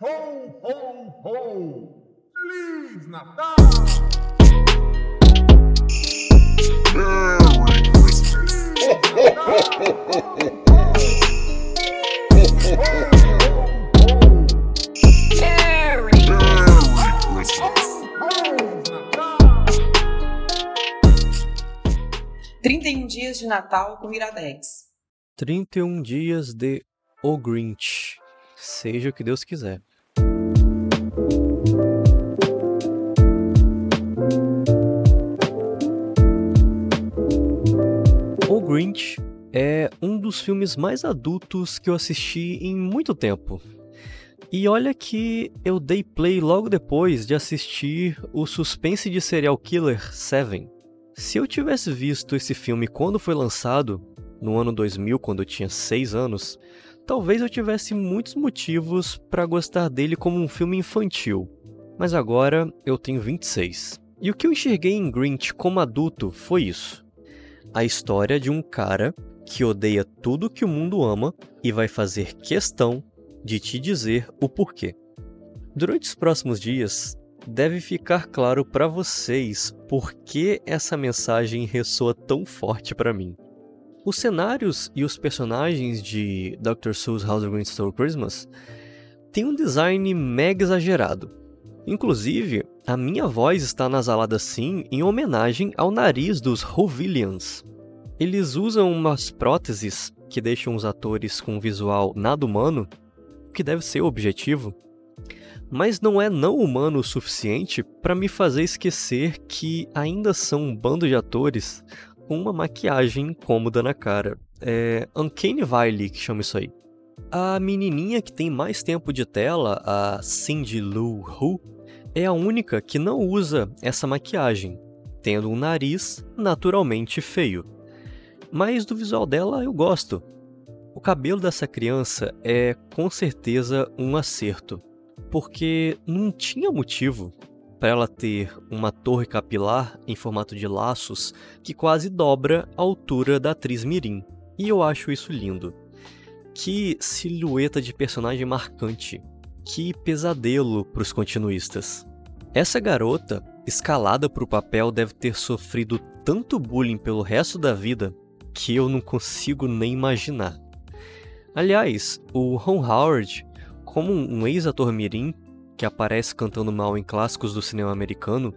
Ho, ho, ho! Feliz Natal! Merry Christmas. Merry Christmas. Feliz Natal! 31 dias de Natal com Iradex. 31 dias de O Grinch. Seja o que Deus quiser. O Grinch é um dos filmes mais adultos que eu assisti em muito tempo. E olha que eu dei play logo depois de assistir o suspense de serial killer Seven. Se eu tivesse visto esse filme quando foi lançado, no ano 2000, quando eu tinha 6 anos, talvez eu tivesse muitos motivos para gostar dele como um filme infantil. Mas agora eu tenho 26. E o que eu enxerguei em Grinch como adulto foi isso: a história de um cara que odeia tudo que o mundo ama e vai fazer questão de te dizer o porquê. Durante os próximos dias, deve ficar claro para vocês por que essa mensagem ressoa tão forte para mim. Os cenários e os personagens de Dr. Seuss House of Stole Christmas têm um design mega exagerado. Inclusive, a minha voz está nasalada assim em homenagem ao nariz dos Hovillians. Eles usam umas próteses que deixam os atores com um visual nada humano, o que deve ser o objetivo, mas não é não humano o suficiente para me fazer esquecer que ainda são um bando de atores com uma maquiagem incômoda na cara. É Uncanny Valley que chama isso aí. A menininha que tem mais tempo de tela, a Cindy Lou Who, é a única que não usa essa maquiagem, tendo um nariz naturalmente feio. Mas do visual dela eu gosto. O cabelo dessa criança é com certeza um acerto, porque não tinha motivo para ela ter uma torre capilar em formato de laços que quase dobra a altura da atriz Mirim. E eu acho isso lindo. Que silhueta de personagem marcante. Que pesadelo para os continuistas. Essa garota, escalada para o papel, deve ter sofrido tanto bullying pelo resto da vida que eu não consigo nem imaginar. Aliás, o Ron Howard, como um ex-ator mirim que aparece cantando mal em clássicos do cinema americano,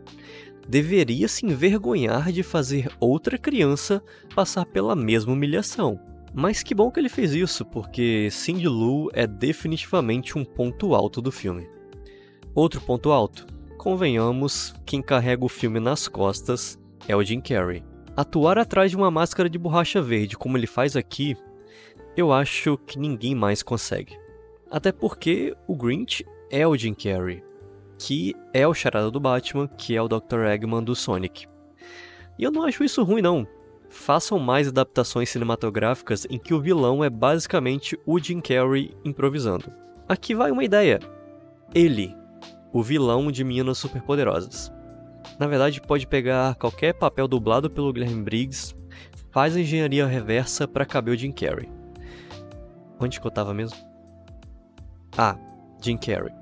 deveria se envergonhar de fazer outra criança passar pela mesma humilhação. Mas que bom que ele fez isso, porque Cindy Lou é definitivamente um ponto alto do filme. Outro ponto alto, convenhamos, quem carrega o filme nas costas é o Jim Carrey. Atuar atrás de uma máscara de borracha verde, como ele faz aqui, eu acho que ninguém mais consegue. Até porque o Grinch é o Jim Carrey, que é o charada do Batman, que é o Dr. Eggman do Sonic. E eu não acho isso ruim não. Façam mais adaptações cinematográficas em que o vilão é basicamente o Jim Carrey improvisando. Aqui vai uma ideia. Ele, o vilão de Minas Superpoderosas. Na verdade, pode pegar qualquer papel dublado pelo Guilherme Briggs, faz a engenharia reversa para caber o Jim Carrey. Onde que eu tava mesmo? Ah, Jim Carrey.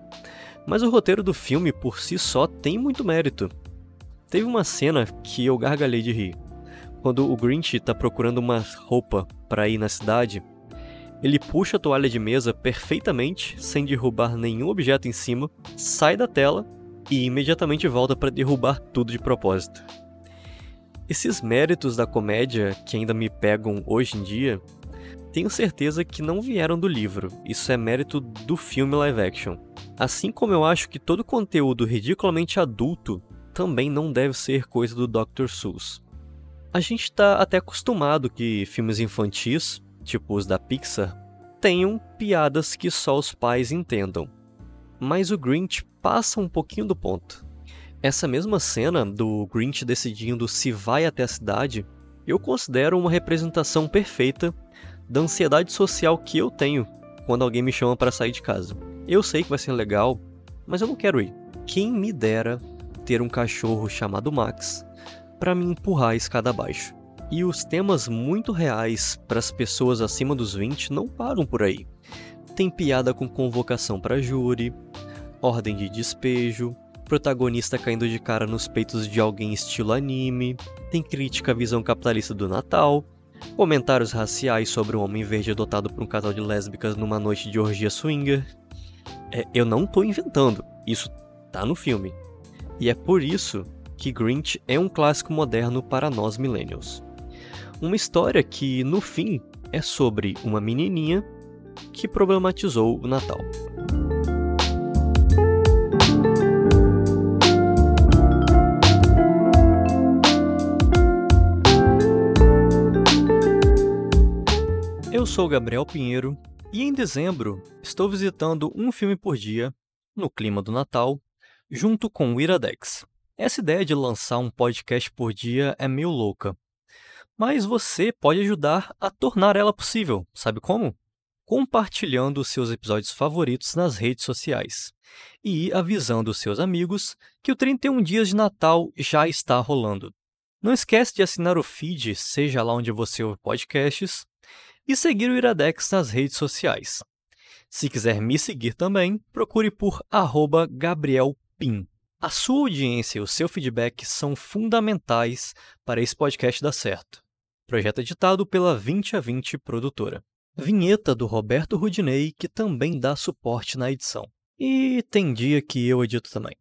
Mas o roteiro do filme por si só tem muito mérito. Teve uma cena que eu gargalhei de rir. Quando o Grinch tá procurando uma roupa para ir na cidade, ele puxa a toalha de mesa perfeitamente, sem derrubar nenhum objeto em cima, sai da tela e imediatamente volta para derrubar tudo de propósito. Esses méritos da comédia que ainda me pegam hoje em dia, tenho certeza que não vieram do livro, isso é mérito do filme live action. Assim como eu acho que todo conteúdo ridiculamente adulto também não deve ser coisa do Dr. Seuss. A gente está até acostumado que filmes infantis, tipo os da Pixar, tenham piadas que só os pais entendam. Mas o Grinch passa um pouquinho do ponto. Essa mesma cena do Grinch decidindo se vai até a cidade, eu considero uma representação perfeita da ansiedade social que eu tenho quando alguém me chama para sair de casa. Eu sei que vai ser legal, mas eu não quero ir. Quem me dera ter um cachorro chamado Max para me empurrar a escada abaixo. E os temas muito reais para as pessoas acima dos 20 não param por aí. tem piada com convocação para júri, ordem de despejo, protagonista caindo de cara nos peitos de alguém estilo anime, tem crítica à visão capitalista do Natal, comentários raciais sobre um homem verde adotado por um casal de lésbicas numa noite de orgia swinger. É, eu não tô inventando, isso tá no filme. E é por isso que Grinch é um clássico moderno para nós millennials. Uma história que, no fim, é sobre uma menininha que problematizou o Natal. Eu sou Gabriel Pinheiro e em dezembro estou visitando um filme por dia, no clima do Natal, junto com o Iradex. Essa ideia de lançar um podcast por dia é meio louca, mas você pode ajudar a tornar ela possível, sabe como? Compartilhando seus episódios favoritos nas redes sociais e avisando seus amigos que o 31 Dias de Natal já está rolando. Não esquece de assinar o feed, seja lá onde você ouve podcasts, e seguir o Iradex nas redes sociais. Se quiser me seguir também, procure por @gabrielpin. A sua audiência e o seu feedback são fundamentais para esse podcast dar certo. Projeto editado pela 20 a 20 produtora. Vinheta do Roberto Rudinei, que também dá suporte na edição. E tem dia que eu edito também.